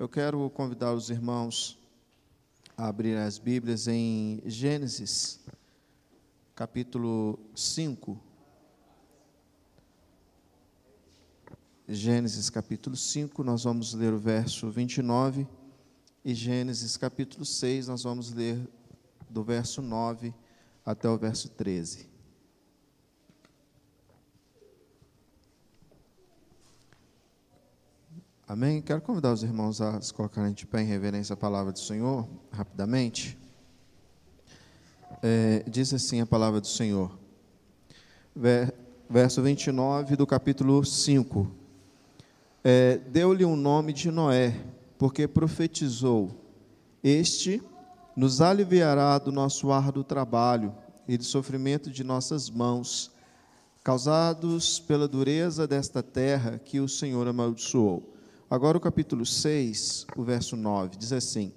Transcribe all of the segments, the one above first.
Eu quero convidar os irmãos a abrir as Bíblias em Gênesis, capítulo 5. Gênesis capítulo 5, nós vamos ler o verso 29, e Gênesis capítulo 6, nós vamos ler do verso 9 até o verso 13. Amém? Quero convidar os irmãos a se colocarem de pé em reverência à palavra do Senhor, rapidamente. É, diz assim a palavra do Senhor, verso 29 do capítulo 5. É, Deu-lhe um nome de Noé, porque profetizou: Este nos aliviará do nosso árduo trabalho e do sofrimento de nossas mãos, causados pela dureza desta terra que o Senhor amaldiçoou. Agora o capítulo 6, o verso 9, diz assim: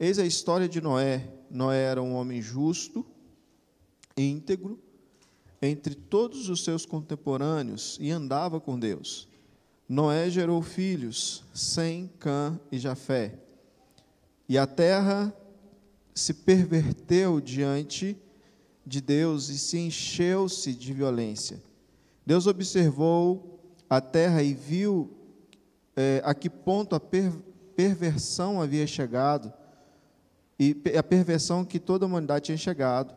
Eis a história de Noé. Noé era um homem justo, íntegro, entre todos os seus contemporâneos e andava com Deus. Noé gerou filhos, Sem, Cã e Jafé. E a terra se perverteu diante de Deus e se encheu-se de violência. Deus observou a terra e viu é, a que ponto a per, perversão havia chegado, e a perversão que toda a humanidade tinha chegado,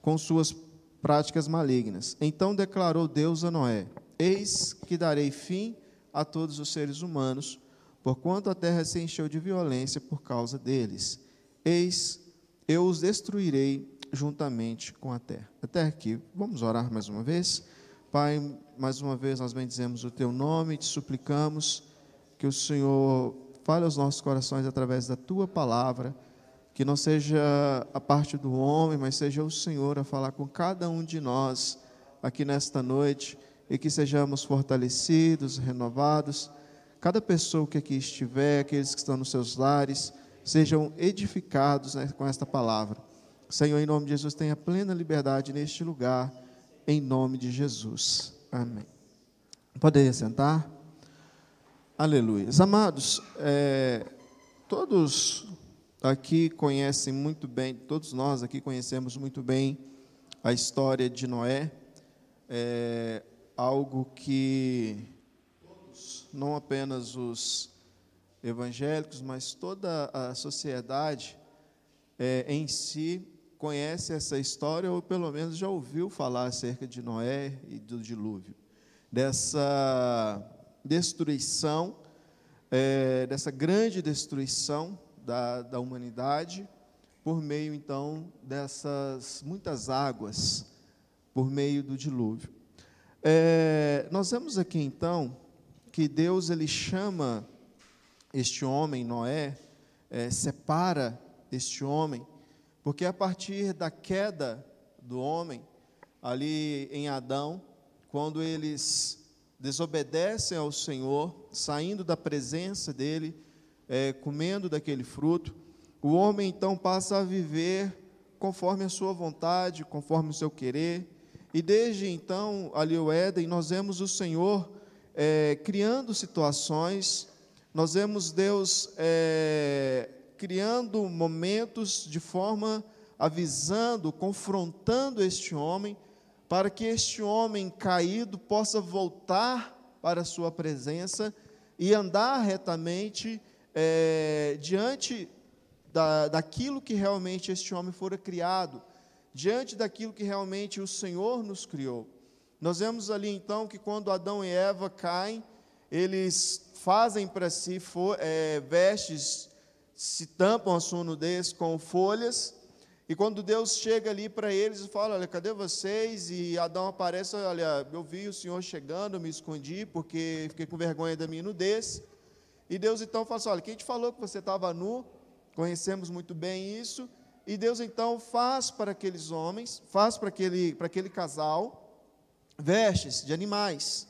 com suas práticas malignas. Então declarou Deus a Noé: Eis que darei fim a todos os seres humanos, porquanto a terra se encheu de violência por causa deles. Eis, eu os destruirei juntamente com a terra. Até aqui, vamos orar mais uma vez. Pai, mais uma vez nós bendizemos o teu nome, te suplicamos que o Senhor fale aos nossos corações através da tua palavra, que não seja a parte do homem, mas seja o Senhor a falar com cada um de nós aqui nesta noite e que sejamos fortalecidos, renovados. Cada pessoa que aqui estiver, aqueles que estão nos seus lares, sejam edificados né, com esta palavra. Senhor, em nome de Jesus, tenha plena liberdade neste lugar, em nome de Jesus. Amém. Poderia sentar? Aleluia. Amados, é, todos aqui conhecem muito bem, todos nós aqui conhecemos muito bem a história de Noé, é algo que não apenas os evangélicos, mas toda a sociedade é, em si conhece essa história, ou pelo menos já ouviu falar acerca de Noé e do dilúvio, dessa destruição, é, dessa grande destruição da, da humanidade, por meio então dessas muitas águas, por meio do dilúvio. É, nós vemos aqui então que Deus ele chama este homem, Noé, é, separa este homem, porque a partir da queda do homem, ali em Adão, quando eles desobedecem ao Senhor, saindo da presença dEle, é, comendo daquele fruto, o homem então passa a viver conforme a sua vontade, conforme o seu querer, e desde então, ali o Éden, nós vemos o Senhor é, criando situações, nós vemos Deus é, criando momentos de forma avisando, confrontando este homem, para que este homem caído possa voltar para a sua presença e andar retamente é, diante da, daquilo que realmente este homem fora criado, diante daquilo que realmente o Senhor nos criou. Nós vemos ali então que quando Adão e Eva caem, eles fazem para si é, vestes, se tampam a sua nudez com folhas, e quando Deus chega ali para eles e fala: Olha, cadê vocês? E Adão aparece: Olha, eu vi o Senhor chegando, me escondi porque fiquei com vergonha da minha nudez. E Deus então fala assim: Olha, quem te falou que você estava nu? Conhecemos muito bem isso. E Deus então faz para aqueles homens, faz para aquele, para aquele casal, vestes de animais.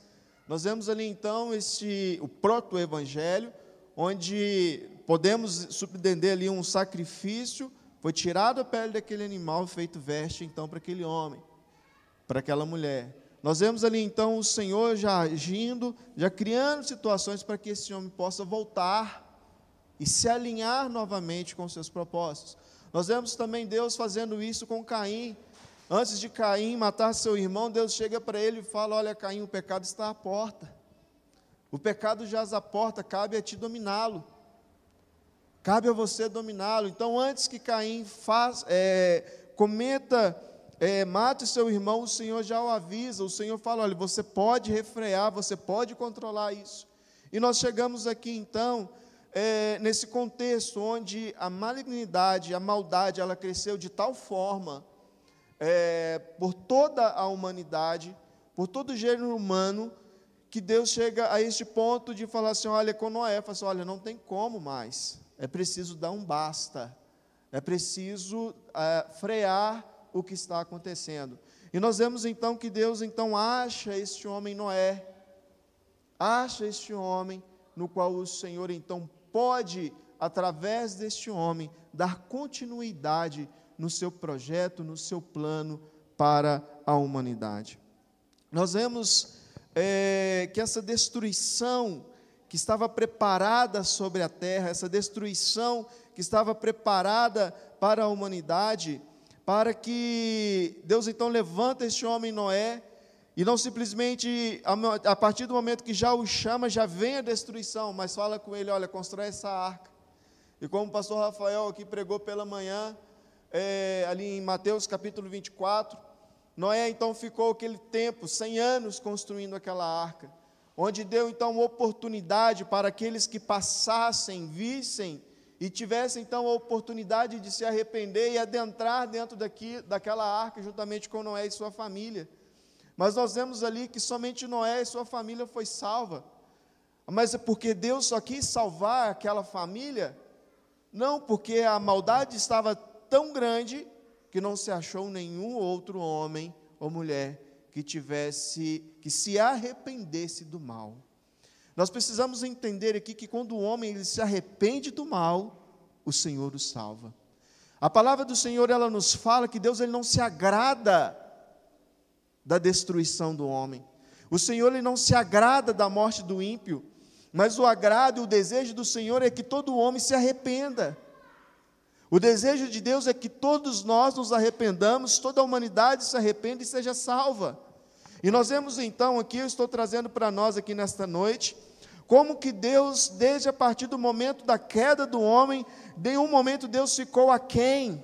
Nós vemos ali então este, o proto-evangelho, onde podemos subentender ali um sacrifício foi tirado a pele daquele animal, feito veste então para aquele homem, para aquela mulher. Nós vemos ali então o Senhor já agindo, já criando situações para que esse homem possa voltar e se alinhar novamente com seus propósitos. Nós vemos também Deus fazendo isso com Caim. Antes de Caim matar seu irmão, Deus chega para ele e fala: Olha, Caim, o pecado está à porta. O pecado jaz à porta, cabe a ti dominá-lo. Cabe a você dominá-lo. Então, antes que Caim faz, é, cometa, é, mate seu irmão, o Senhor já o avisa. O Senhor fala: olha, você pode refrear, você pode controlar isso. E nós chegamos aqui então é, nesse contexto onde a malignidade, a maldade, ela cresceu de tal forma é, por toda a humanidade, por todo o gênero humano, que Deus chega a este ponto de falar assim: olha, com Noé, fala assim, olha, não tem como mais, é preciso dar um basta, é preciso é, frear o que está acontecendo. E nós vemos então que Deus então acha este homem Noé, acha este homem no qual o Senhor então pode, através deste homem, dar continuidade no seu projeto, no seu plano para a humanidade. Nós vemos é, que essa destruição que estava preparada sobre a terra, essa destruição que estava preparada para a humanidade, para que Deus então levanta este homem Noé e não simplesmente, a partir do momento que já o chama, já vem a destruição, mas fala com ele: olha, constrói essa arca. E como o pastor Rafael aqui pregou pela manhã, é, ali em Mateus capítulo 24, Noé então ficou aquele tempo, 100 anos, construindo aquela arca, onde deu então oportunidade para aqueles que passassem, vissem e tivessem então a oportunidade de se arrepender e adentrar dentro daqui, daquela arca juntamente com Noé e sua família. Mas nós vemos ali que somente Noé e sua família foi salva. Mas é porque Deus só quis salvar aquela família? Não, porque a maldade estava tão grande que não se achou nenhum outro homem ou mulher que tivesse que se arrependesse do mal. Nós precisamos entender aqui que quando o homem ele se arrepende do mal, o Senhor o salva. A palavra do Senhor ela nos fala que Deus ele não se agrada da destruição do homem. O Senhor ele não se agrada da morte do ímpio, mas o agrado e o desejo do Senhor é que todo homem se arrependa. O desejo de Deus é que todos nós nos arrependamos, toda a humanidade se arrependa e seja salva. E nós vemos então aqui, eu estou trazendo para nós aqui nesta noite, como que Deus, desde a partir do momento da queda do homem, em nenhum momento Deus ficou aquém,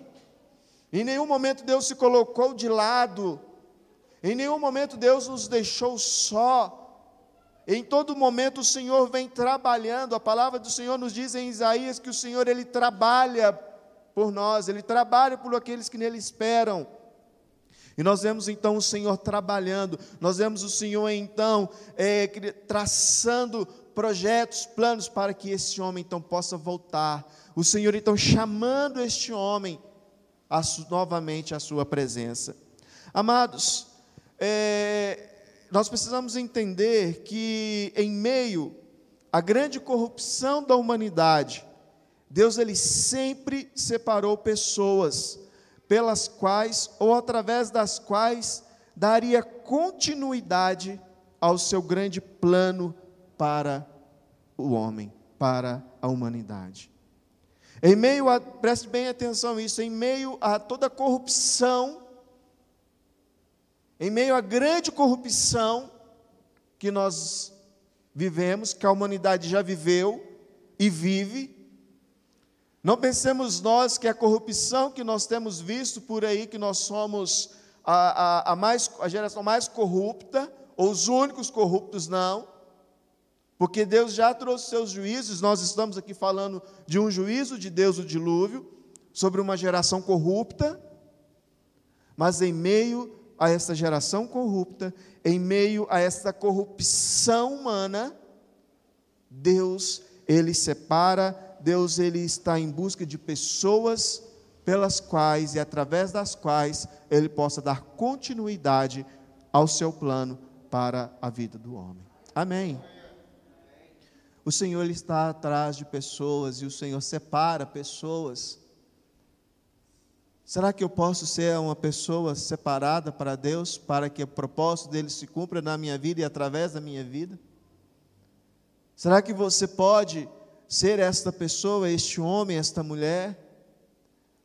em nenhum momento Deus se colocou de lado, em nenhum momento Deus nos deixou só. Em todo momento o Senhor vem trabalhando. A palavra do Senhor nos diz em Isaías que o Senhor ele trabalha por nós, ele trabalha por aqueles que nele esperam. E nós vemos então o Senhor trabalhando, nós vemos o Senhor então é, traçando projetos, planos para que esse homem então possa voltar. O Senhor então chamando este homem a, novamente à sua presença. Amados, é, nós precisamos entender que em meio à grande corrupção da humanidade, Deus ele sempre separou pessoas pelas quais ou através das quais daria continuidade ao seu grande plano para o homem, para a humanidade. Em meio a, preste bem atenção nisso, em meio a toda a corrupção em meio à grande corrupção que nós vivemos, que a humanidade já viveu e vive, não pensemos nós que a corrupção que nós temos visto por aí, que nós somos a, a, a, mais, a geração mais corrupta, ou os únicos corruptos, não. Porque Deus já trouxe seus juízos, nós estamos aqui falando de um juízo de Deus, o dilúvio, sobre uma geração corrupta, mas em meio a essa geração corrupta, em meio a essa corrupção humana, Deus, ele separa, Deus ele está em busca de pessoas pelas quais e através das quais ele possa dar continuidade ao seu plano para a vida do homem. Amém. O Senhor ele está atrás de pessoas e o Senhor separa pessoas Será que eu posso ser uma pessoa separada para Deus, para que o propósito dele se cumpra na minha vida e através da minha vida? Será que você pode ser esta pessoa, este homem, esta mulher,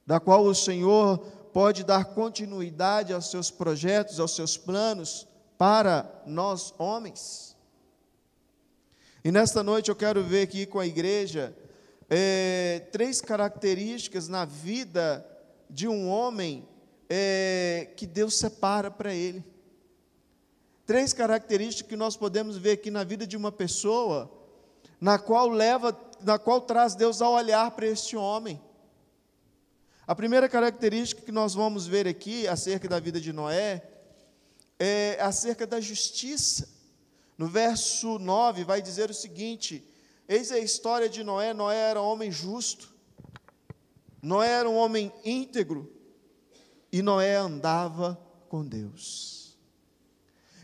da qual o Senhor pode dar continuidade aos seus projetos, aos seus planos para nós homens. E nesta noite eu quero ver aqui com a igreja é, três características na vida de um homem é, que Deus separa para ele. Três características que nós podemos ver aqui na vida de uma pessoa, na qual leva, na qual traz Deus ao olhar para este homem. A primeira característica que nós vamos ver aqui acerca da vida de Noé é acerca da justiça. No verso 9 vai dizer o seguinte: Eis a história de Noé. Noé era um homem justo, Noé era um homem íntegro, e Noé andava com Deus.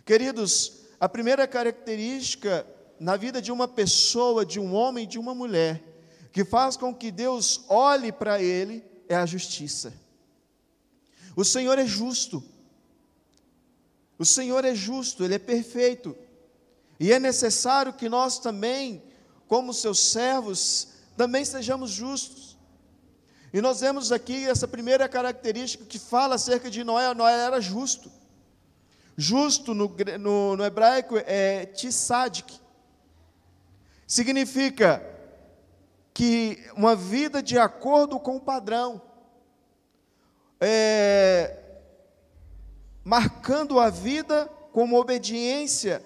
Queridos, a primeira característica na vida de uma pessoa, de um homem, de uma mulher, que faz com que Deus olhe para ele, é a justiça. O Senhor é justo. O Senhor é justo, Ele é perfeito. E é necessário que nós também, como seus servos, também sejamos justos. E nós vemos aqui essa primeira característica que fala acerca de Noé. Noé era justo. Justo no, no, no hebraico é tisadik. Significa que uma vida de acordo com o padrão, é, marcando a vida como obediência,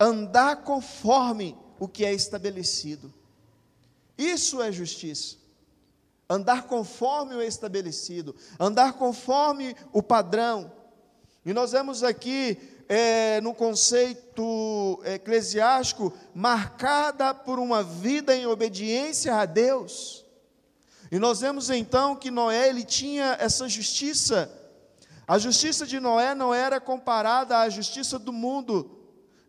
andar conforme o que é estabelecido. Isso é justiça. Andar conforme o estabelecido, andar conforme o padrão. E nós vemos aqui é, no conceito eclesiástico, marcada por uma vida em obediência a Deus. E nós vemos então que Noé ele tinha essa justiça. A justiça de Noé não era comparada à justiça do mundo,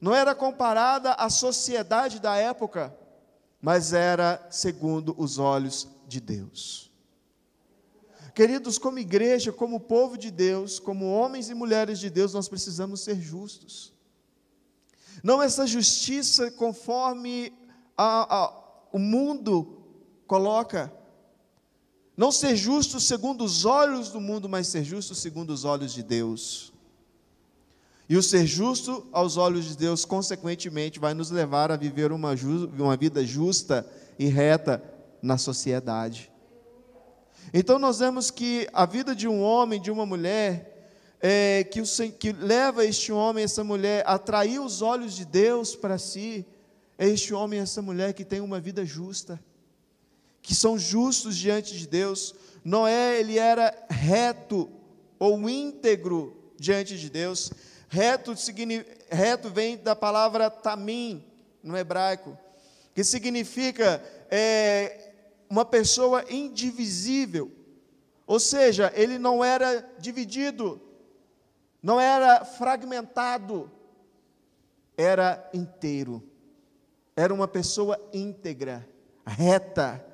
não era comparada à sociedade da época, mas era segundo os olhos de Deus. Queridos, como igreja, como povo de Deus, como homens e mulheres de Deus, nós precisamos ser justos. Não essa justiça conforme a, a, o mundo coloca. Não ser justo segundo os olhos do mundo, mas ser justo segundo os olhos de Deus. E o ser justo aos olhos de Deus, consequentemente, vai nos levar a viver uma, uma vida justa e reta na sociedade. Então nós vemos que a vida de um homem, de uma mulher, é, que, o, que leva este homem, essa mulher, a atrair os olhos de Deus para si, é este homem, essa mulher que tem uma vida justa, que são justos diante de Deus. Noé, ele era reto ou íntegro diante de Deus. Reto, reto vem da palavra tamim, no hebraico, que significa é, uma pessoa indivisível. Ou seja, ele não era dividido, não era fragmentado, era inteiro. Era uma pessoa íntegra, reta.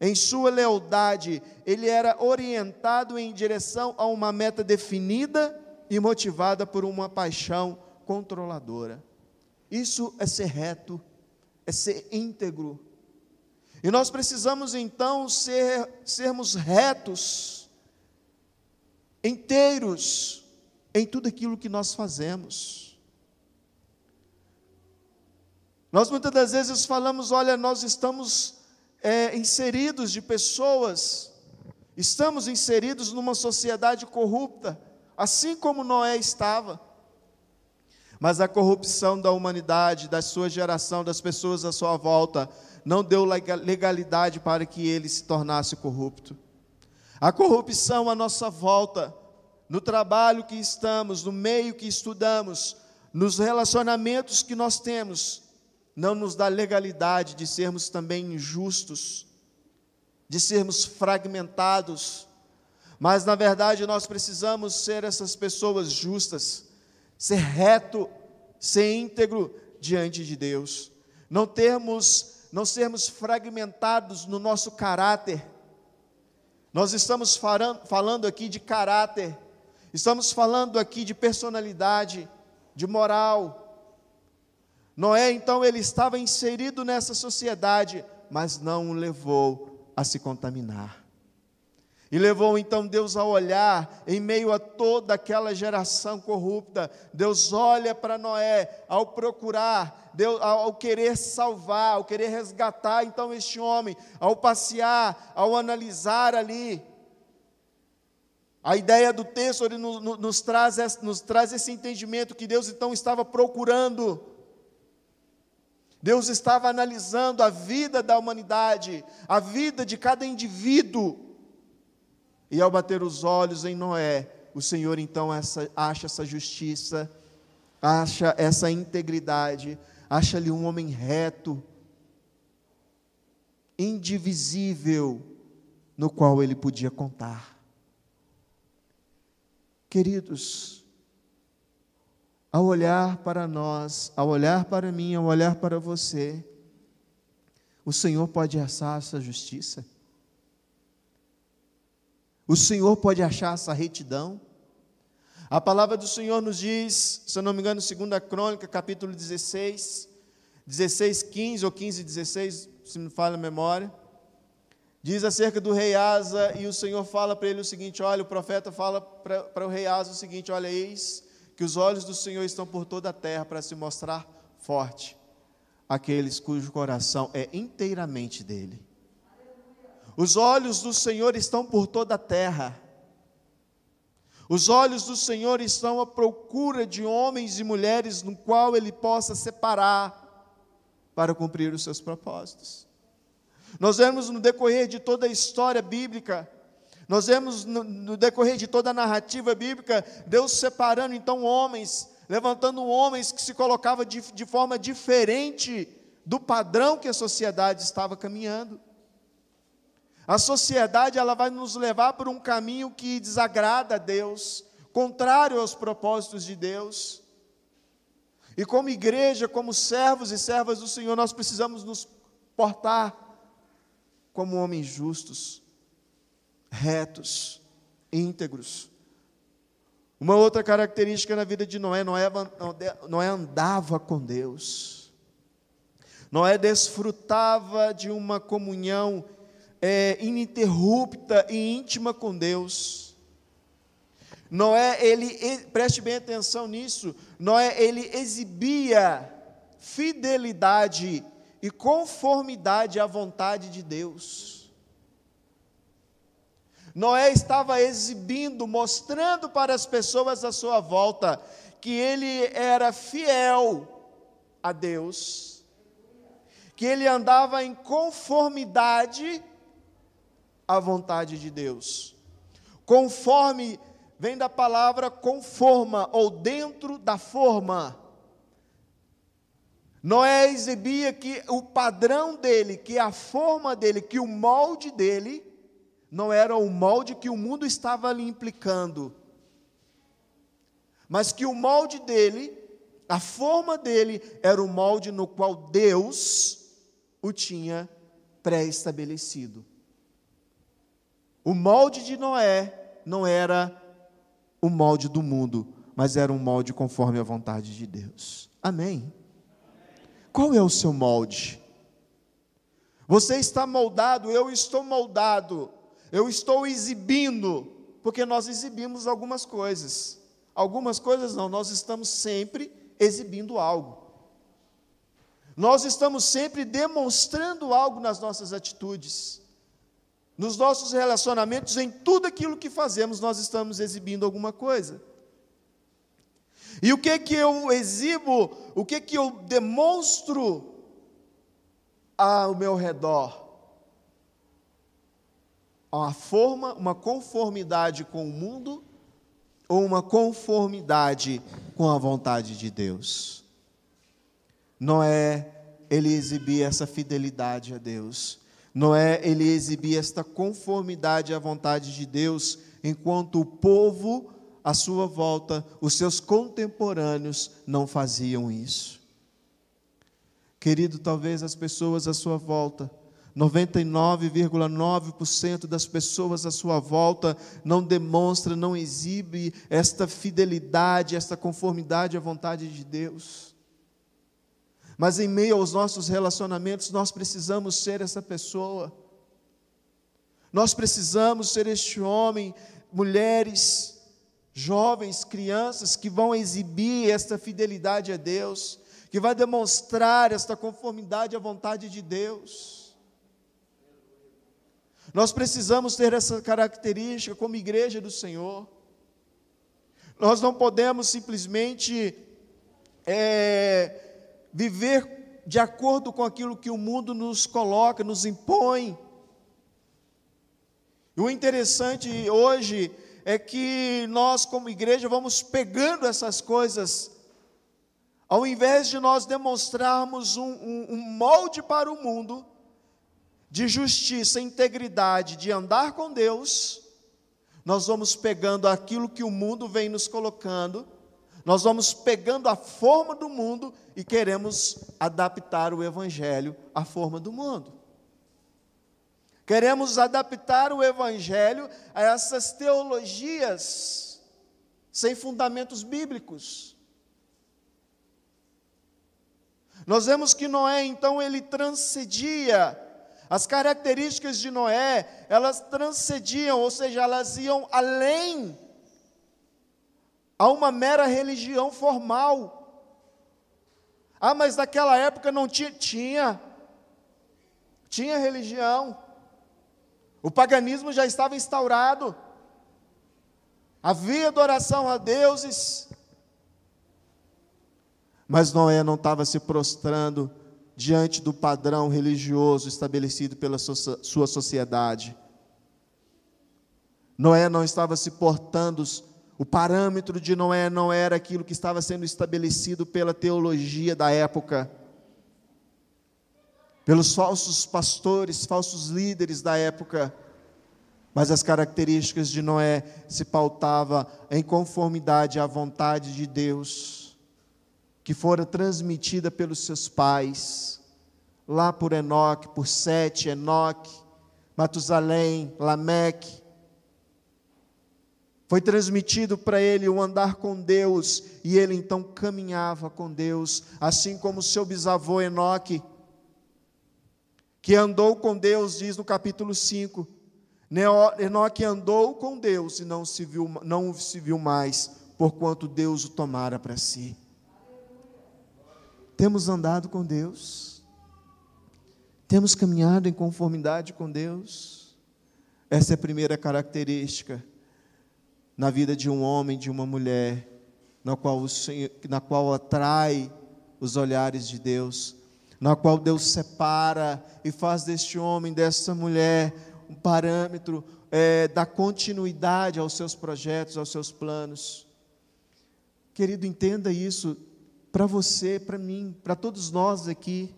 Em sua lealdade, ele era orientado em direção a uma meta definida e motivada por uma paixão controladora. Isso é ser reto, é ser íntegro, e nós precisamos então ser, sermos retos, inteiros em tudo aquilo que nós fazemos. Nós muitas das vezes falamos: olha, nós estamos é, inseridos de pessoas, estamos inseridos numa sociedade corrupta, assim como Noé estava. Mas a corrupção da humanidade, da sua geração, das pessoas à sua volta, não deu legalidade para que ele se tornasse corrupto. A corrupção à nossa volta, no trabalho que estamos, no meio que estudamos, nos relacionamentos que nós temos, não nos dá legalidade de sermos também injustos, de sermos fragmentados, mas na verdade nós precisamos ser essas pessoas justas, ser reto, ser íntegro diante de Deus, não termos não sermos fragmentados no nosso caráter. Nós estamos falando aqui de caráter, estamos falando aqui de personalidade, de moral. Noé, então, ele estava inserido nessa sociedade, mas não o levou a se contaminar. E levou então Deus a olhar em meio a toda aquela geração corrupta. Deus olha para Noé ao procurar, Deus, ao querer salvar, ao querer resgatar então este homem, ao passear, ao analisar ali. A ideia do texto ele nos, nos, traz, nos traz esse entendimento que Deus então estava procurando. Deus estava analisando a vida da humanidade, a vida de cada indivíduo. E ao bater os olhos em Noé, o Senhor então essa, acha essa justiça, acha essa integridade, acha-lhe um homem reto, indivisível, no qual ele podia contar. Queridos, ao olhar para nós, ao olhar para mim, ao olhar para você, o Senhor pode achar essa justiça? O Senhor pode achar essa retidão? A palavra do Senhor nos diz, se eu não me engano, 2 Crônica, capítulo 16, 16, 15 ou 15, 16, se me falha a memória, diz acerca do rei Asa, e o Senhor fala para ele o seguinte: olha, o profeta fala para, o rei Asa o seguinte: olha, eis que os olhos do Senhor estão por toda a terra para se mostrar forte, aqueles cujo coração é inteiramente dele. Os olhos do Senhor estão por toda a terra. Os olhos do Senhor estão à procura de homens e mulheres no qual Ele possa separar para cumprir os seus propósitos. Nós vemos no decorrer de toda a história bíblica, nós vemos no, no decorrer de toda a narrativa bíblica, Deus separando então homens, levantando homens que se colocavam de, de forma diferente do padrão que a sociedade estava caminhando. A sociedade ela vai nos levar por um caminho que desagrada a Deus, contrário aos propósitos de Deus. E como igreja, como servos e servas do Senhor, nós precisamos nos portar como homens justos, retos, íntegros. Uma outra característica na vida de Noé, Noé, Noé andava com Deus. Noé desfrutava de uma comunhão é, ininterrupta e íntima com Deus. Noé, ele, preste bem atenção nisso, Noé, ele exibia fidelidade e conformidade à vontade de Deus. Noé estava exibindo, mostrando para as pessoas à sua volta que ele era fiel a Deus, que ele andava em conformidade a vontade de Deus. Conforme vem da palavra conforma ou dentro da forma. Noé exibia que o padrão dele, que a forma dele, que o molde dele, não era o molde que o mundo estava lhe implicando, mas que o molde dele, a forma dele, era o molde no qual Deus o tinha pré-estabelecido. O molde de Noé não era o molde do mundo, mas era um molde conforme a vontade de Deus. Amém? Qual é o seu molde? Você está moldado, eu estou moldado, eu estou exibindo, porque nós exibimos algumas coisas. Algumas coisas não, nós estamos sempre exibindo algo. Nós estamos sempre demonstrando algo nas nossas atitudes. Nos nossos relacionamentos, em tudo aquilo que fazemos, nós estamos exibindo alguma coisa. E o que que eu exibo, o que que eu demonstro ao meu redor? Uma forma, uma conformidade com o mundo ou uma conformidade com a vontade de Deus? Noé, ele exibia essa fidelidade a Deus. Noé, ele exibia esta conformidade à vontade de Deus, enquanto o povo à sua volta, os seus contemporâneos, não faziam isso. Querido, talvez as pessoas à sua volta, 99,9% das pessoas à sua volta não demonstra, não exibe esta fidelidade, esta conformidade à vontade de Deus. Mas em meio aos nossos relacionamentos, nós precisamos ser essa pessoa. Nós precisamos ser este homem, mulheres, jovens, crianças que vão exibir esta fidelidade a Deus, que vai demonstrar esta conformidade à vontade de Deus. Nós precisamos ter essa característica como igreja do Senhor. Nós não podemos simplesmente é, viver de acordo com aquilo que o mundo nos coloca, nos impõe. E o interessante hoje é que nós, como igreja, vamos pegando essas coisas, ao invés de nós demonstrarmos um, um, um molde para o mundo, de justiça, integridade, de andar com Deus, nós vamos pegando aquilo que o mundo vem nos colocando, nós vamos pegando a forma do mundo e queremos adaptar o Evangelho à forma do mundo. Queremos adaptar o Evangelho a essas teologias sem fundamentos bíblicos. Nós vemos que Noé, então, ele transcedia, as características de Noé, elas transcediam, ou seja, elas iam além a uma mera religião formal. Ah, mas naquela época não tinha. Tinha. Tinha religião. O paganismo já estava instaurado. Havia adoração a deuses. Mas Noé não estava se prostrando diante do padrão religioso estabelecido pela sua sociedade. Noé não estava se portando, o parâmetro de Noé não era aquilo que estava sendo estabelecido pela teologia da época, pelos falsos pastores, falsos líderes da época. Mas as características de Noé se pautava em conformidade à vontade de Deus, que fora transmitida pelos seus pais, lá por Enoque, por Sete, Enoque, Matusalém, Lameque. Foi transmitido para ele o andar com Deus, e ele então caminhava com Deus, assim como seu bisavô Enoque, que andou com Deus, diz no capítulo 5, Enoque andou com Deus e não se viu, não se viu mais, porquanto Deus o tomara para si. Temos andado com Deus, temos caminhado em conformidade com Deus. Essa é a primeira característica na vida de um homem, de uma mulher, na qual, o Senhor, na qual atrai os olhares de Deus, na qual Deus separa e faz deste homem, desta mulher, um parâmetro é, da continuidade aos seus projetos, aos seus planos. Querido, entenda isso para você, para mim, para todos nós aqui.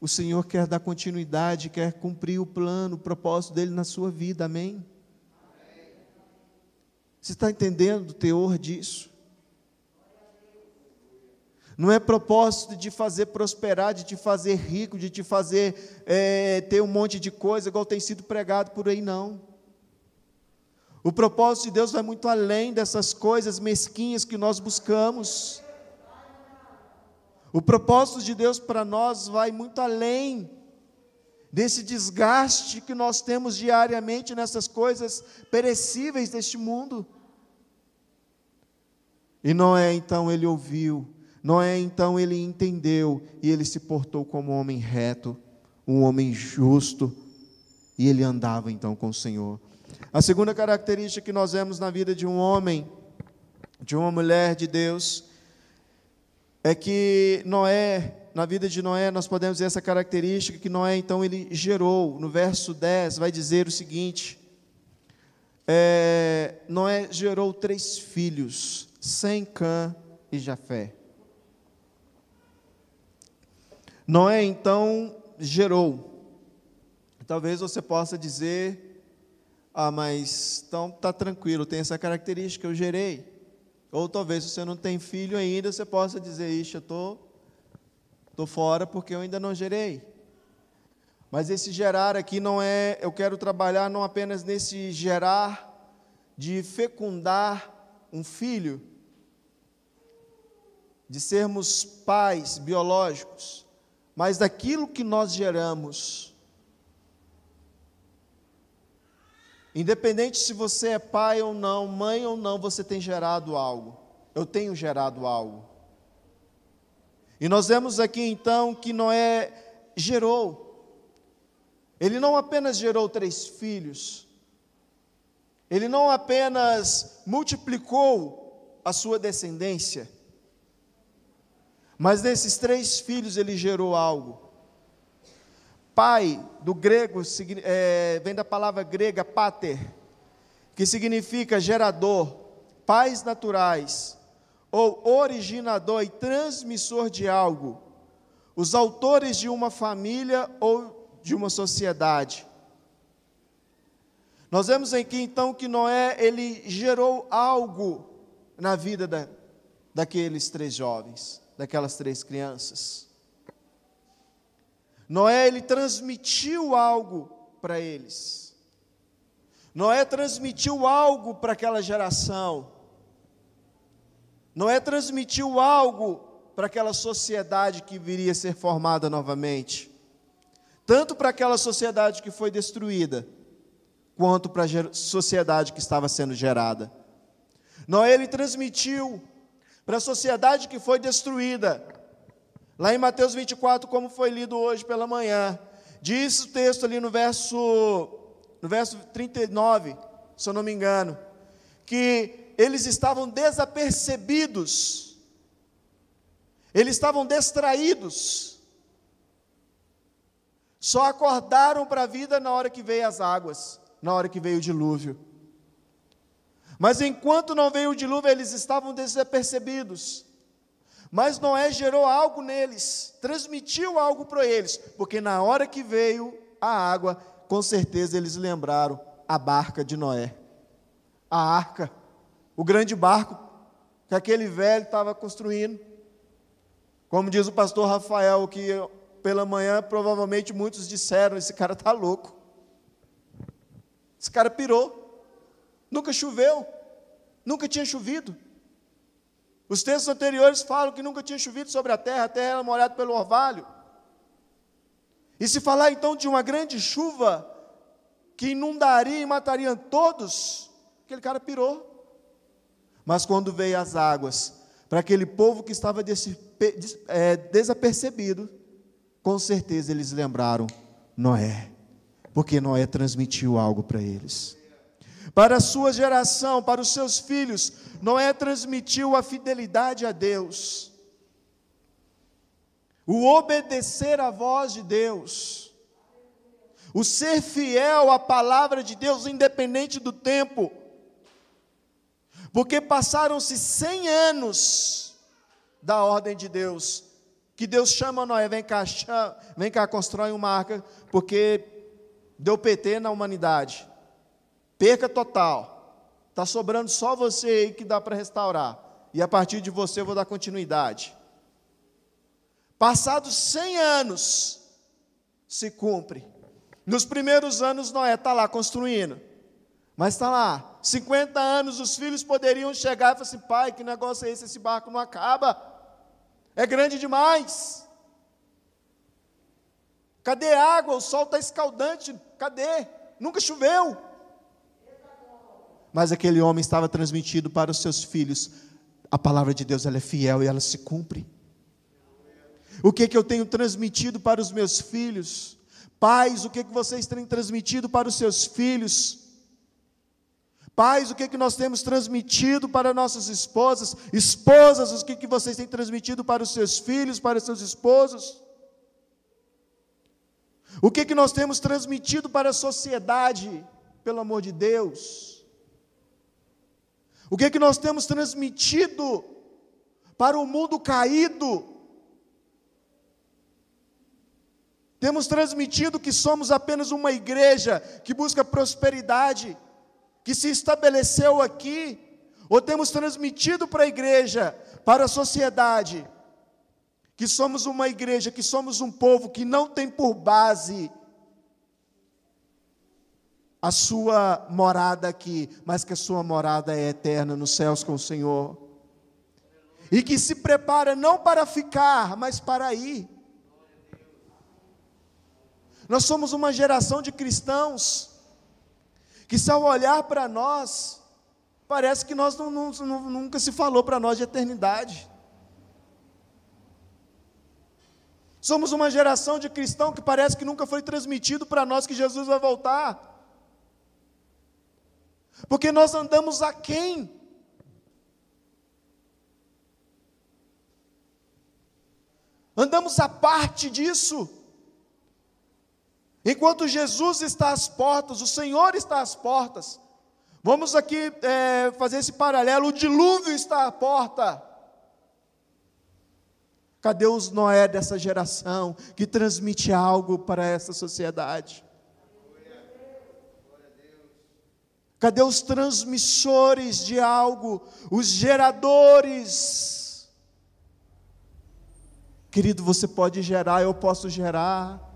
O Senhor quer dar continuidade, quer cumprir o plano, o propósito dele na sua vida, amém? Você está entendendo o teor disso? Não é propósito de te fazer prosperar, de te fazer rico, de te fazer é, ter um monte de coisa, igual tem sido pregado por aí, não. O propósito de Deus vai muito além dessas coisas mesquinhas que nós buscamos. O propósito de Deus para nós vai muito além desse desgaste que nós temos diariamente nessas coisas perecíveis deste mundo. E Noé, então, ele ouviu Noé então ele entendeu e ele se portou como um homem reto, um homem justo, e ele andava então com o Senhor. A segunda característica que nós vemos na vida de um homem, de uma mulher de Deus, é que Noé, na vida de Noé, nós podemos ver essa característica que Noé então ele gerou. No verso 10 vai dizer o seguinte: é, Noé gerou três filhos, Sem, Cã e Jafé. Noé então gerou. Talvez você possa dizer: Ah, mas então tá tranquilo, tem essa característica, eu gerei. Ou talvez você não tem filho ainda, você possa dizer: Ixi, eu tô, tô fora porque eu ainda não gerei. Mas esse gerar aqui não é, eu quero trabalhar não apenas nesse gerar de fecundar um filho, de sermos pais biológicos, mas daquilo que nós geramos. Independente se você é pai ou não, mãe ou não, você tem gerado algo. Eu tenho gerado algo. E nós vemos aqui então que Noé gerou. Ele não apenas gerou três filhos, ele não apenas multiplicou a sua descendência, mas desses três filhos ele gerou algo. Pai, do grego, é, vem da palavra grega pater, que significa gerador, pais naturais, ou originador e transmissor de algo, os autores de uma família ou de uma sociedade. Nós vemos aqui então que Noé, ele gerou algo na vida da, daqueles três jovens, daquelas três crianças. Noé, ele transmitiu algo para eles. Noé transmitiu algo para aquela geração. Noé transmitiu algo para aquela sociedade que viria a ser formada novamente. Tanto para aquela sociedade que foi destruída, quanto para a sociedade que estava sendo gerada. Noé ele transmitiu para a sociedade que foi destruída. Lá em Mateus 24, como foi lido hoje pela manhã, diz o texto ali no verso no verso 39, se eu não me engano, que eles estavam desapercebidos, eles estavam distraídos, só acordaram para a vida na hora que veio as águas, na hora que veio o dilúvio. Mas enquanto não veio o dilúvio, eles estavam desapercebidos. Mas Noé gerou algo neles, transmitiu algo para eles, porque na hora que veio a água, com certeza eles lembraram a barca de Noé, a arca o grande barco que aquele velho estava construindo. Como diz o pastor Rafael, que pela manhã provavelmente muitos disseram: esse cara está louco. Esse cara pirou. Nunca choveu. Nunca tinha chovido. Os textos anteriores falam que nunca tinha chovido sobre a terra, a terra era molhada pelo orvalho. E se falar então de uma grande chuva que inundaria e mataria todos, aquele cara pirou. Mas quando veio as águas, para aquele povo que estava é, desapercebido, com certeza eles lembraram Noé, porque Noé transmitiu algo para eles. Para a sua geração, para os seus filhos, Noé transmitiu a fidelidade a Deus, o obedecer à voz de Deus, o ser fiel à palavra de Deus, independente do tempo. Porque passaram-se 100 anos da ordem de Deus, que Deus chama Noé, vem cá, chama, vem cá, constrói uma arca, porque deu PT na humanidade. Perca total. Está sobrando só você aí que dá para restaurar. E a partir de você eu vou dar continuidade. Passados 100 anos, se cumpre. Nos primeiros anos, Noé está lá construindo. Mas está lá, 50 anos, os filhos poderiam chegar e falar assim: pai, que negócio é esse? Esse barco não acaba, é grande demais. Cadê água? O sol está escaldante, cadê? Nunca choveu. Mas aquele homem estava transmitido para os seus filhos: a palavra de Deus ela é fiel e ela se cumpre. O que, que eu tenho transmitido para os meus filhos? Pais, o que, que vocês têm transmitido para os seus filhos? Pais, o que, que nós temos transmitido para nossas esposas? Esposas, o que, que vocês têm transmitido para os seus filhos, para os seus esposos? O que, que nós temos transmitido para a sociedade, pelo amor de Deus? O que, que nós temos transmitido para o mundo caído? Temos transmitido que somos apenas uma igreja que busca prosperidade que se estabeleceu aqui, ou temos transmitido para a igreja, para a sociedade, que somos uma igreja, que somos um povo que não tem por base a sua morada aqui, mas que a sua morada é eterna nos céus com o Senhor. e que se prepara não para ficar, mas para ir. Nós somos uma geração de cristãos que, se ao olhar para nós, parece que nós não, não, nunca se falou para nós de eternidade. Somos uma geração de cristão que parece que nunca foi transmitido para nós que Jesus vai voltar. Porque nós andamos aquém. Andamos a parte disso. Enquanto Jesus está às portas, o Senhor está às portas. Vamos aqui é, fazer esse paralelo: o dilúvio está à porta. Cadê os Noé dessa geração que transmite algo para essa sociedade? Cadê os transmissores de algo, os geradores? Querido, você pode gerar, eu posso gerar.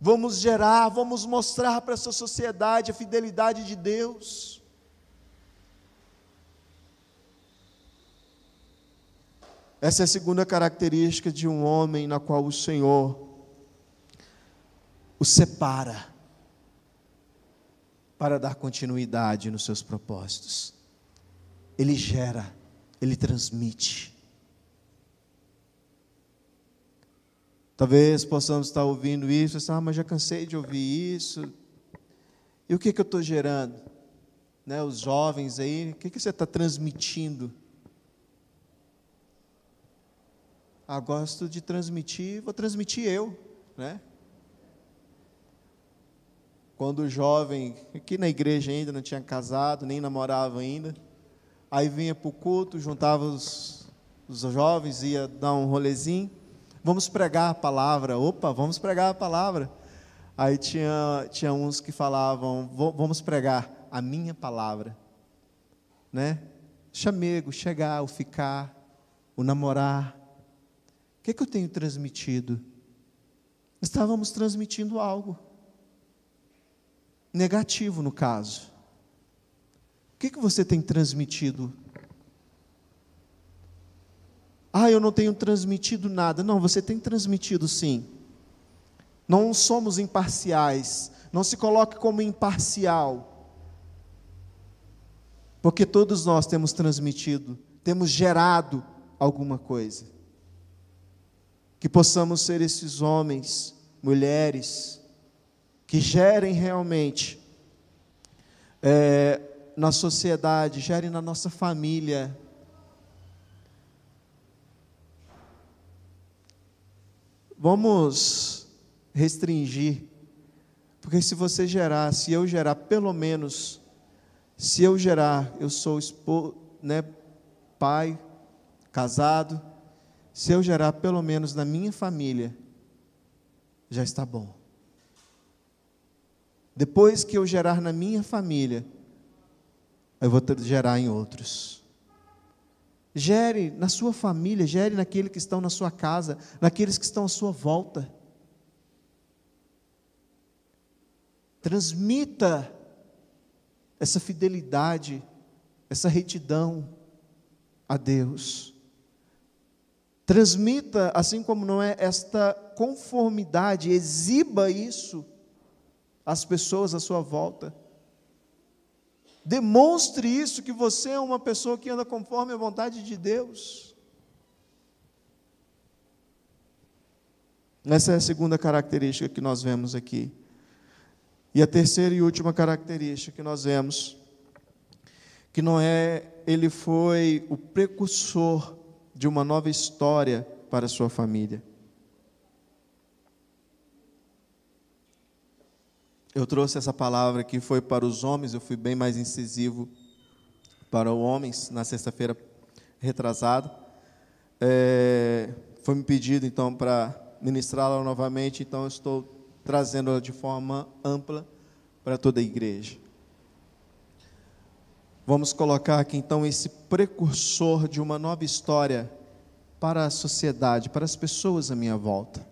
Vamos gerar, vamos mostrar para essa sociedade a fidelidade de Deus. Essa é a segunda característica de um homem na qual o Senhor o separa para dar continuidade nos seus propósitos. Ele gera, ele transmite. Talvez possamos estar ouvindo isso, assim, ah, mas já cansei de ouvir isso. E o que, que eu estou gerando? Né, os jovens aí, o que, que você está transmitindo? Ah, gosto de transmitir, vou transmitir eu, né? Quando jovem, aqui na igreja ainda não tinha casado, nem namorava ainda, aí vinha para o culto, juntava os, os jovens, ia dar um rolezinho, vamos pregar a palavra, opa, vamos pregar a palavra. Aí tinha, tinha uns que falavam, vamos pregar a minha palavra, né? Chamego, chegar, o ficar, o namorar, que, que eu tenho transmitido? Estávamos transmitindo algo negativo, no caso. O que, que você tem transmitido? Ah, eu não tenho transmitido nada. Não, você tem transmitido sim. Não somos imparciais. Não se coloque como imparcial. Porque todos nós temos transmitido, temos gerado alguma coisa que possamos ser esses homens, mulheres, que gerem realmente é, na sociedade, gerem na nossa família. Vamos restringir, porque se você gerar, se eu gerar, pelo menos, se eu gerar, eu sou né, pai, casado, se eu gerar pelo menos na minha família, já está bom. Depois que eu gerar na minha família, eu vou ter, gerar em outros. Gere na sua família, gere naqueles que estão na sua casa, naqueles que estão à sua volta. Transmita essa fidelidade, essa retidão a Deus. Transmita, assim como não é, esta conformidade, exiba isso às pessoas à sua volta. Demonstre isso, que você é uma pessoa que anda conforme a vontade de Deus. Essa é a segunda característica que nós vemos aqui. E a terceira e última característica que nós vemos, que Noé, ele foi o precursor de uma nova história para a sua família. Eu trouxe essa palavra que foi para os homens, eu fui bem mais incisivo para os homens na sexta-feira retrasada. É, foi me pedido então para ministrá-la novamente, então eu estou trazendo-la de forma ampla para toda a igreja. Vamos colocar aqui então esse precursor de uma nova história para a sociedade, para as pessoas à minha volta.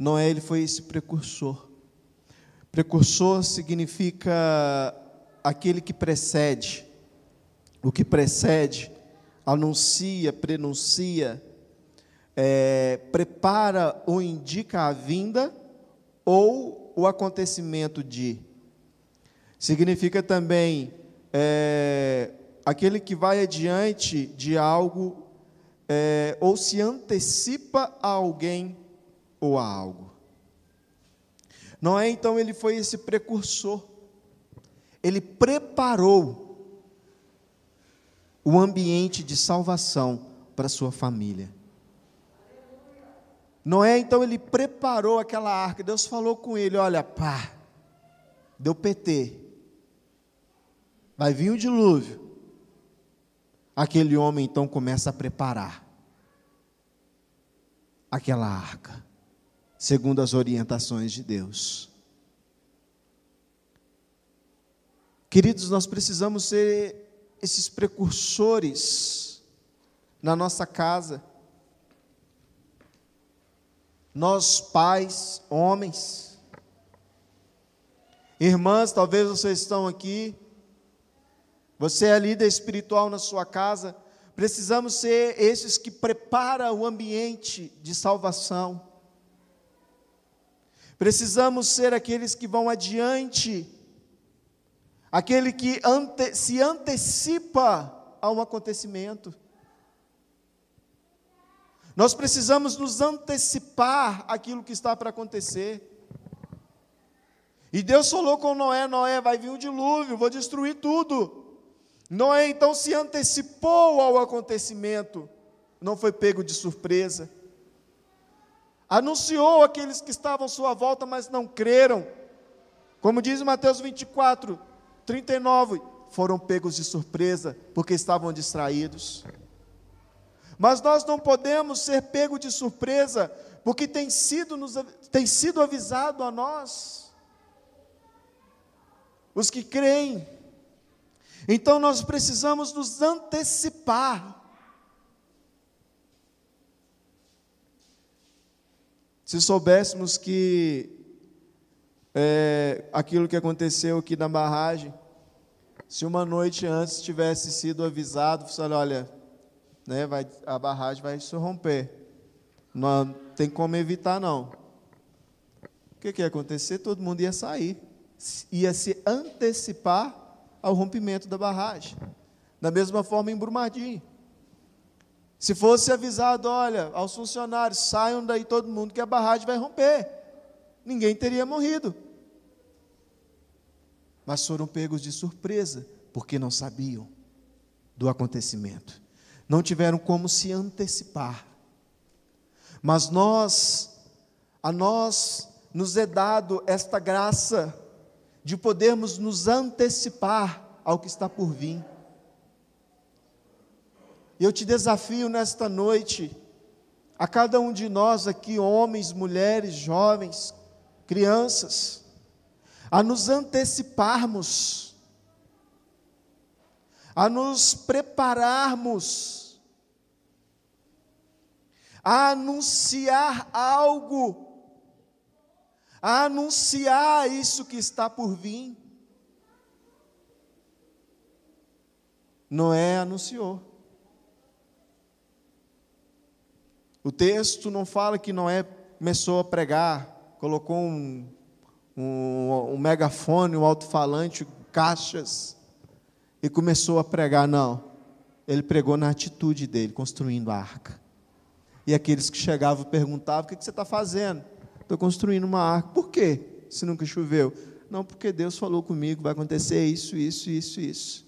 Noé ele foi esse precursor. Precursor significa aquele que precede, o que precede, anuncia, prenuncia, é, prepara ou indica a vinda ou o acontecimento de. Significa também é, aquele que vai adiante de algo é, ou se antecipa a alguém ou a algo. Noé, então, ele foi esse precursor. Ele preparou o ambiente de salvação para sua família. Noé, então, ele preparou aquela arca. Deus falou com ele: Olha, pá, deu PT. Vai vir o dilúvio. Aquele homem, então, começa a preparar aquela arca, segundo as orientações de Deus. Queridos, nós precisamos ser esses precursores na nossa casa nós pais, homens, irmãs, talvez vocês estão aqui, você é líder espiritual na sua casa, precisamos ser esses que preparam o ambiente de salvação. Precisamos ser aqueles que vão adiante, aquele que ante, se antecipa a um acontecimento. Nós precisamos nos antecipar aquilo que está para acontecer. E Deus falou com Noé: Noé, vai vir um dilúvio, vou destruir tudo. Noé então se antecipou ao acontecimento, não foi pego de surpresa. Anunciou aqueles que estavam à sua volta, mas não creram. Como diz Mateus 24, 39, foram pegos de surpresa, porque estavam distraídos. Mas nós não podemos ser pego de surpresa, porque tem sido, nos, tem sido avisado a nós, os que creem. Então nós precisamos nos antecipar. Se soubéssemos que é, aquilo que aconteceu aqui na barragem, se uma noite antes tivesse sido avisado, falei, olha, né, vai, a barragem vai se romper. Não tem como evitar, não. O que, que ia acontecer? Todo mundo ia sair. Ia se antecipar ao rompimento da barragem. Da mesma forma em Brumadinho. Se fosse avisado, olha, aos funcionários, saiam daí todo mundo que a barragem vai romper. Ninguém teria morrido. Mas foram pegos de surpresa, porque não sabiam do acontecimento não tiveram como se antecipar. Mas nós, a nós nos é dado esta graça de podermos nos antecipar ao que está por vir. Eu te desafio nesta noite, a cada um de nós aqui, homens, mulheres, jovens, crianças, a nos anteciparmos, a nos prepararmos a anunciar algo, a anunciar isso que está por vir. Noé anunciou. O texto não fala que Noé começou a pregar, colocou um, um, um megafone, um alto-falante, caixas, e começou a pregar, não. Ele pregou na atitude dele, construindo a arca. E aqueles que chegavam perguntavam: O que você está fazendo? Estou construindo uma arca. Por quê? Se nunca choveu. Não, porque Deus falou comigo: vai acontecer isso, isso, isso, isso.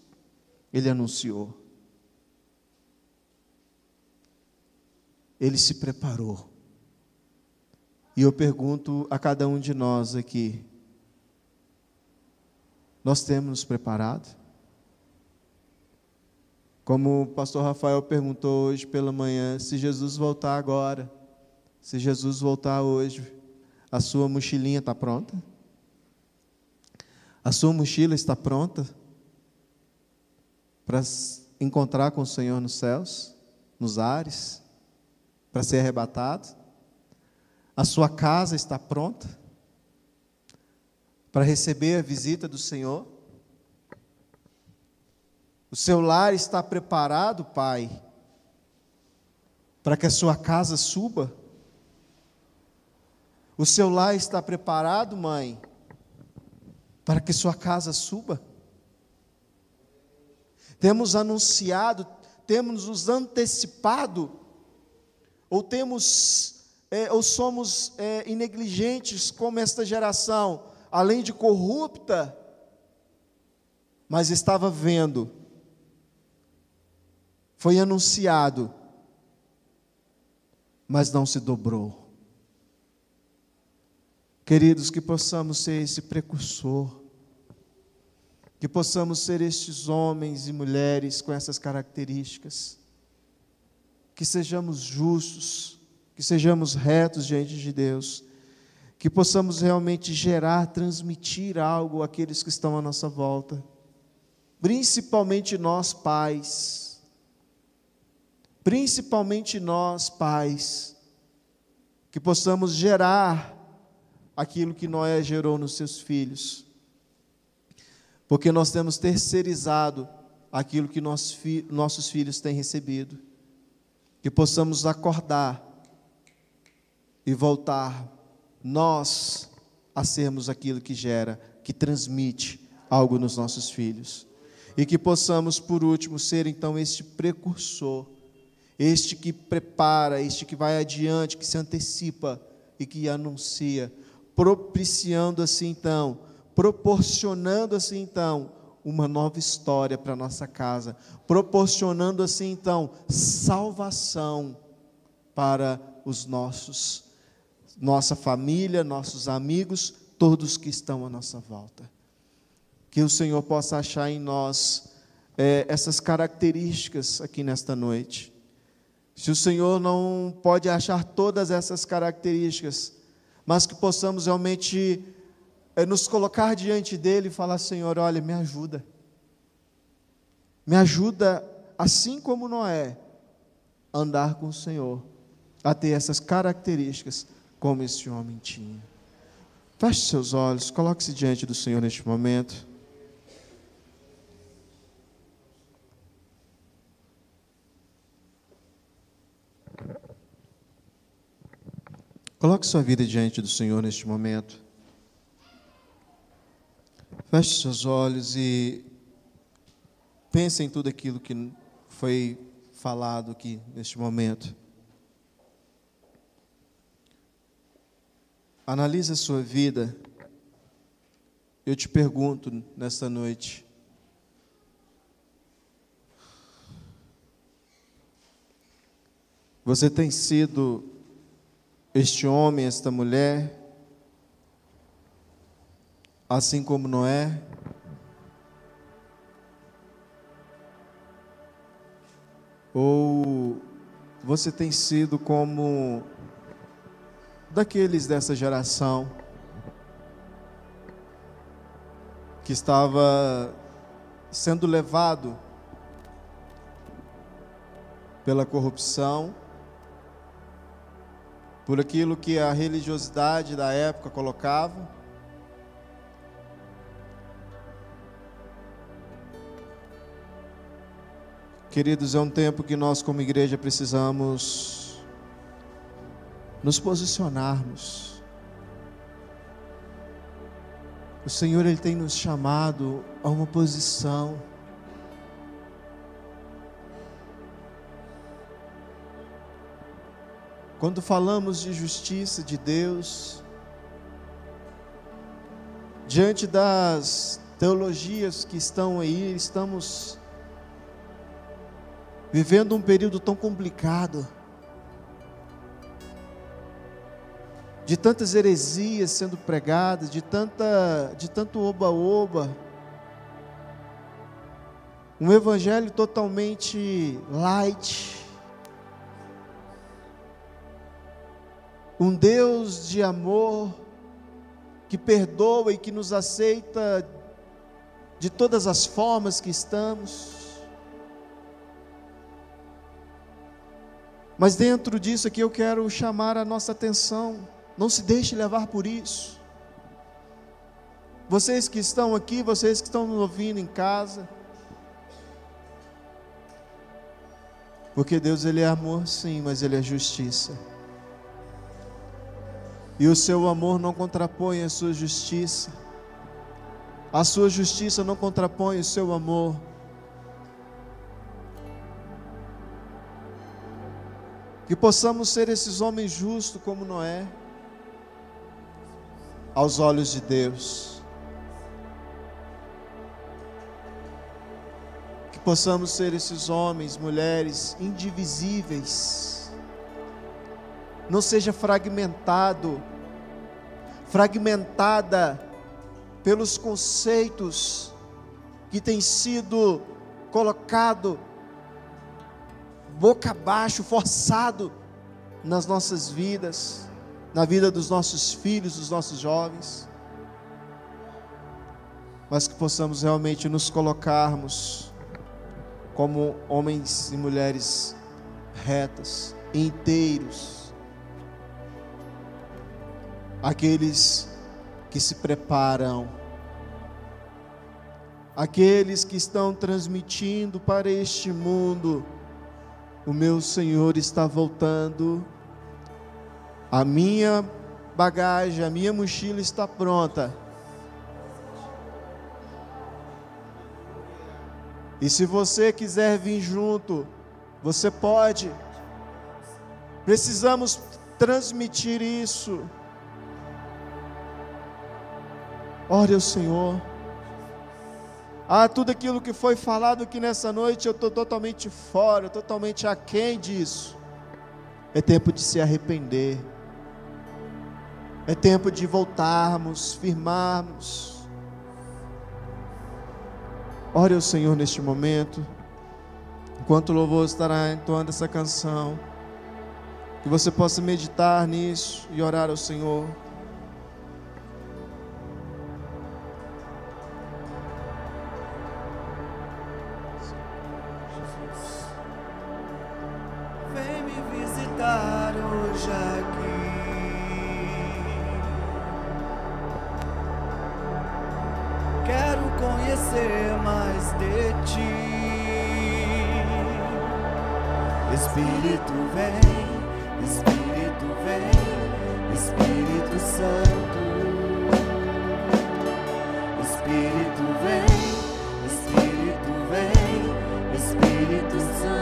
Ele anunciou. Ele se preparou. E eu pergunto a cada um de nós aqui: nós temos nos preparado? Como o pastor Rafael perguntou hoje pela manhã, se Jesus voltar agora, se Jesus voltar hoje, a sua mochilinha está pronta? A sua mochila está pronta para encontrar com o Senhor nos céus, nos ares, para ser arrebatado? A sua casa está pronta para receber a visita do Senhor? O seu lar está preparado, pai, para que a sua casa suba? O seu lar está preparado, mãe, para que sua casa suba? Temos anunciado, temos nos antecipado, ou temos, é, ou somos é, inegligentes como esta geração, além de corrupta, mas estava vendo, foi anunciado, mas não se dobrou. Queridos, que possamos ser esse precursor, que possamos ser estes homens e mulheres com essas características, que sejamos justos, que sejamos retos diante de Deus, que possamos realmente gerar, transmitir algo àqueles que estão à nossa volta, principalmente nós pais, principalmente nós pais, que possamos gerar aquilo que Noé gerou nos seus filhos. Porque nós temos terceirizado aquilo que nossos filhos têm recebido. Que possamos acordar e voltar nós a sermos aquilo que gera, que transmite algo nos nossos filhos. E que possamos, por último, ser então este precursor, este que prepara, este que vai adiante, que se antecipa e que anuncia propiciando assim então, proporcionando assim então uma nova história para nossa casa, proporcionando assim então salvação para os nossos nossa família, nossos amigos, todos que estão à nossa volta. Que o Senhor possa achar em nós é, essas características aqui nesta noite. Se o Senhor não pode achar todas essas características, mas que possamos realmente é, nos colocar diante dele e falar: Senhor, olha, me ajuda. Me ajuda, assim como Noé, a andar com o Senhor, a ter essas características como esse homem tinha. Feche seus olhos, coloque-se diante do Senhor neste momento. Coloque sua vida diante do Senhor neste momento. Feche seus olhos e pense em tudo aquilo que foi falado aqui neste momento. Analise a sua vida. Eu te pergunto nesta noite. Você tem sido este homem, esta mulher, assim como Noé, ou você tem sido como daqueles dessa geração que estava sendo levado pela corrupção, por aquilo que a religiosidade da época colocava. Queridos, é um tempo que nós, como igreja, precisamos nos posicionarmos. O Senhor, Ele tem nos chamado a uma posição. Quando falamos de justiça de Deus, diante das teologias que estão aí, estamos vivendo um período tão complicado, de tantas heresias sendo pregadas, de tanta, de tanto oba-oba, um evangelho totalmente light, um Deus de amor, que perdoa e que nos aceita de todas as formas que estamos. Mas dentro disso aqui eu quero chamar a nossa atenção, não se deixe levar por isso. Vocês que estão aqui, vocês que estão nos ouvindo em casa, Porque Deus ele é amor sim, mas ele é justiça. E o seu amor não contrapõe a sua justiça. A sua justiça não contrapõe o seu amor. Que possamos ser esses homens justos como Noé, aos olhos de Deus. Que possamos ser esses homens, mulheres indivisíveis. Não seja fragmentado, fragmentada pelos conceitos que têm sido colocado boca abaixo, forçado nas nossas vidas, na vida dos nossos filhos, dos nossos jovens, mas que possamos realmente nos colocarmos como homens e mulheres retas, inteiros, aqueles que se preparam, aqueles que estão transmitindo para este mundo o meu Senhor está voltando, a minha bagagem, a minha mochila está pronta. E se você quiser vir junto, você pode. Precisamos transmitir isso. Ore ao Senhor. Ah, tudo aquilo que foi falado aqui nessa noite, eu estou totalmente fora, totalmente aquém disso. É tempo de se arrepender. É tempo de voltarmos, firmarmos. Ore ao Senhor neste momento. Enquanto o louvor estará entoando essa canção, que você possa meditar nisso e orar ao Senhor. Espírito Santo.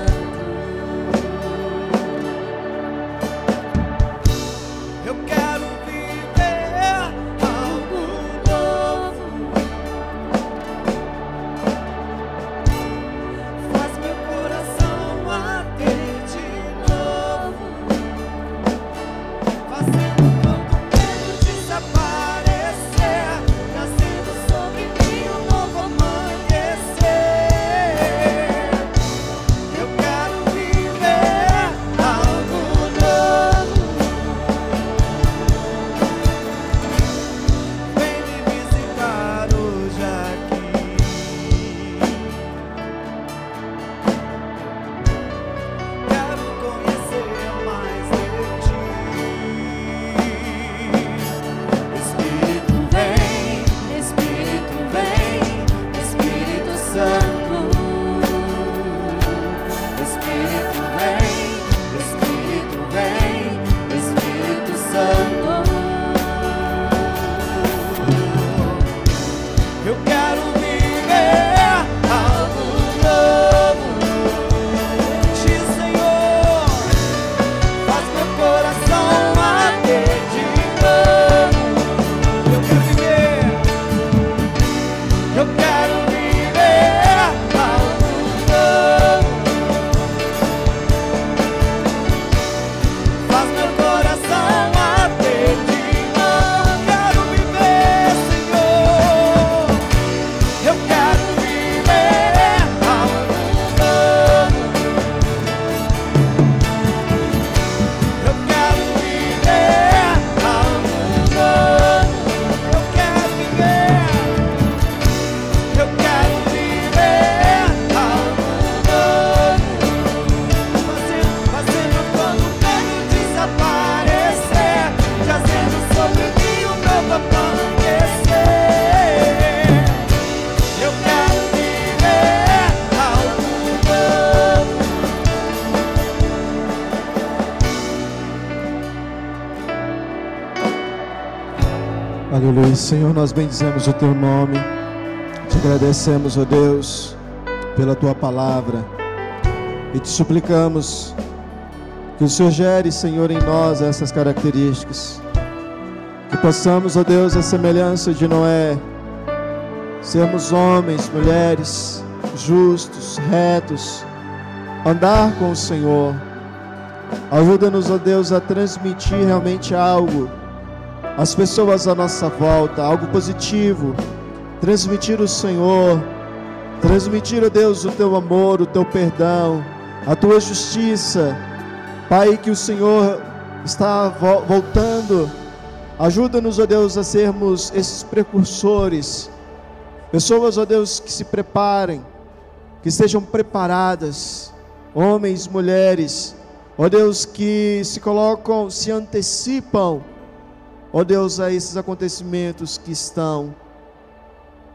Senhor, nós bendizemos o teu nome. Te agradecemos, ó Deus, pela tua palavra. E te suplicamos que o Senhor gere, Senhor, em nós essas características. Que possamos, ó Deus, a semelhança de Noé, sermos homens, mulheres justos, retos, andar com o Senhor. Ajuda-nos, ó Deus, a transmitir realmente algo às pessoas à nossa volta, algo positivo. Transmitir o Senhor, transmitir, ó Deus, o teu amor, o teu perdão, a tua justiça. Pai, que o Senhor está voltando. Ajuda-nos, ó Deus, a sermos esses precursores. Pessoas, ó Deus, que se preparem, que sejam preparadas, homens, mulheres, ó Deus, que se colocam, se antecipam Ó Deus, a esses acontecimentos que estão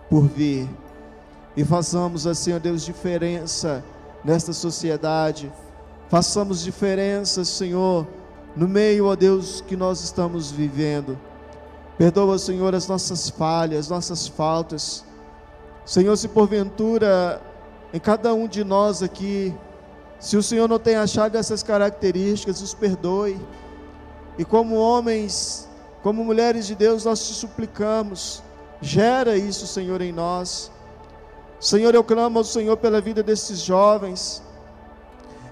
por vir. E façamos assim, ó Deus, diferença nesta sociedade. Façamos diferença, Senhor, no meio, ó Deus, que nós estamos vivendo. Perdoa, Senhor, as nossas falhas, nossas faltas. Senhor, se porventura em cada um de nós aqui, se o Senhor não tem achado essas características, os perdoe. E como homens como mulheres de Deus, nós te suplicamos, gera isso, Senhor, em nós. Senhor, eu clamo ao Senhor pela vida desses jovens,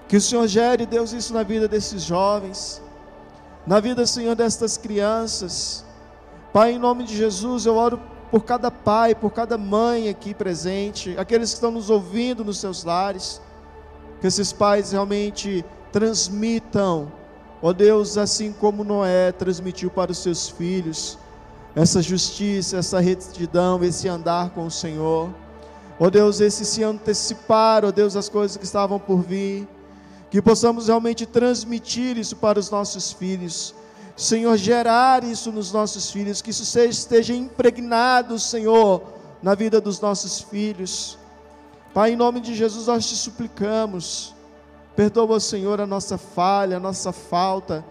que o Senhor gere, Deus, isso na vida desses jovens, na vida, Senhor, destas crianças. Pai, em nome de Jesus, eu oro por cada pai, por cada mãe aqui presente, aqueles que estão nos ouvindo nos seus lares, que esses pais realmente transmitam Ó Deus, assim como Noé transmitiu para os seus filhos essa justiça, essa retidão, esse andar com o Senhor. Ó Deus, esse se antecipar, ó Deus, as coisas que estavam por vir, que possamos realmente transmitir isso para os nossos filhos. Senhor, gerar isso nos nossos filhos, que isso seja, esteja impregnado, Senhor, na vida dos nossos filhos. Pai, em nome de Jesus, nós te suplicamos Perdoa, Senhor, a nossa falha, a nossa falta.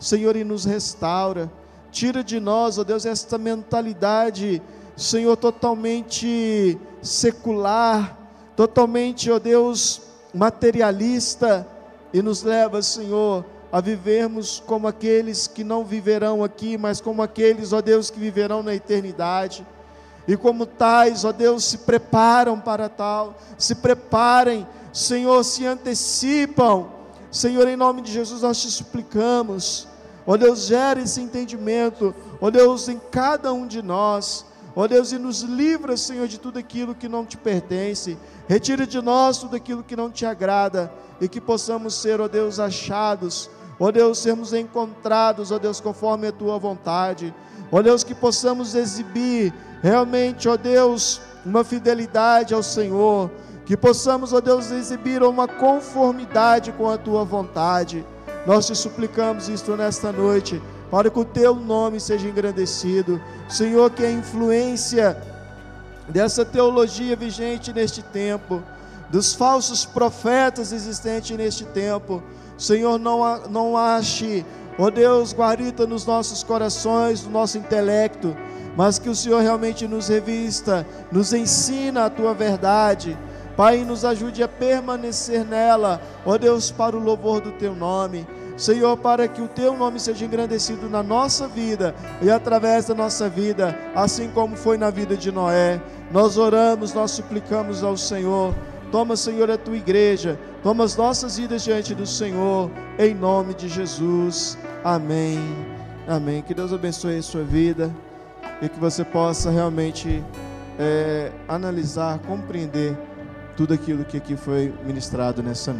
Senhor, e nos restaura. Tira de nós, ó Deus, esta mentalidade, Senhor, totalmente secular, totalmente, ó Deus, materialista, e nos leva, Senhor, a vivermos como aqueles que não viverão aqui, mas como aqueles, ó Deus, que viverão na eternidade. E como tais, ó Deus, se preparam para tal, se preparem Senhor, se antecipam. Senhor, em nome de Jesus, nós te suplicamos. Ó Deus, gere esse entendimento. Ó Deus, em cada um de nós. Ó Deus, e nos livra, Senhor, de tudo aquilo que não te pertence. Retira de nós tudo aquilo que não te agrada. E que possamos ser, ó Deus, achados. Ó Deus, sermos encontrados, ó Deus, conforme a tua vontade. Ó Deus, que possamos exibir realmente, ó Deus, uma fidelidade ao Senhor que possamos, ó Deus, exibir uma conformidade com a tua vontade. Nós te suplicamos isto nesta noite, para que o teu nome seja engrandecido. Senhor, que a influência dessa teologia vigente neste tempo, dos falsos profetas existentes neste tempo, Senhor, não, não ache, ó Deus, guarita nos nossos corações, no nosso intelecto, mas que o Senhor realmente nos revista, nos ensina a tua verdade Pai, nos ajude a permanecer nela, ó Deus, para o louvor do teu nome. Senhor, para que o teu nome seja engrandecido na nossa vida e através da nossa vida, assim como foi na vida de Noé. Nós oramos, nós suplicamos ao Senhor. Toma, Senhor, a tua igreja, toma as nossas vidas diante do Senhor, em nome de Jesus. Amém. Amém. Que Deus abençoe a sua vida e que você possa realmente é, analisar, compreender tudo aquilo que aqui foi ministrado nessa.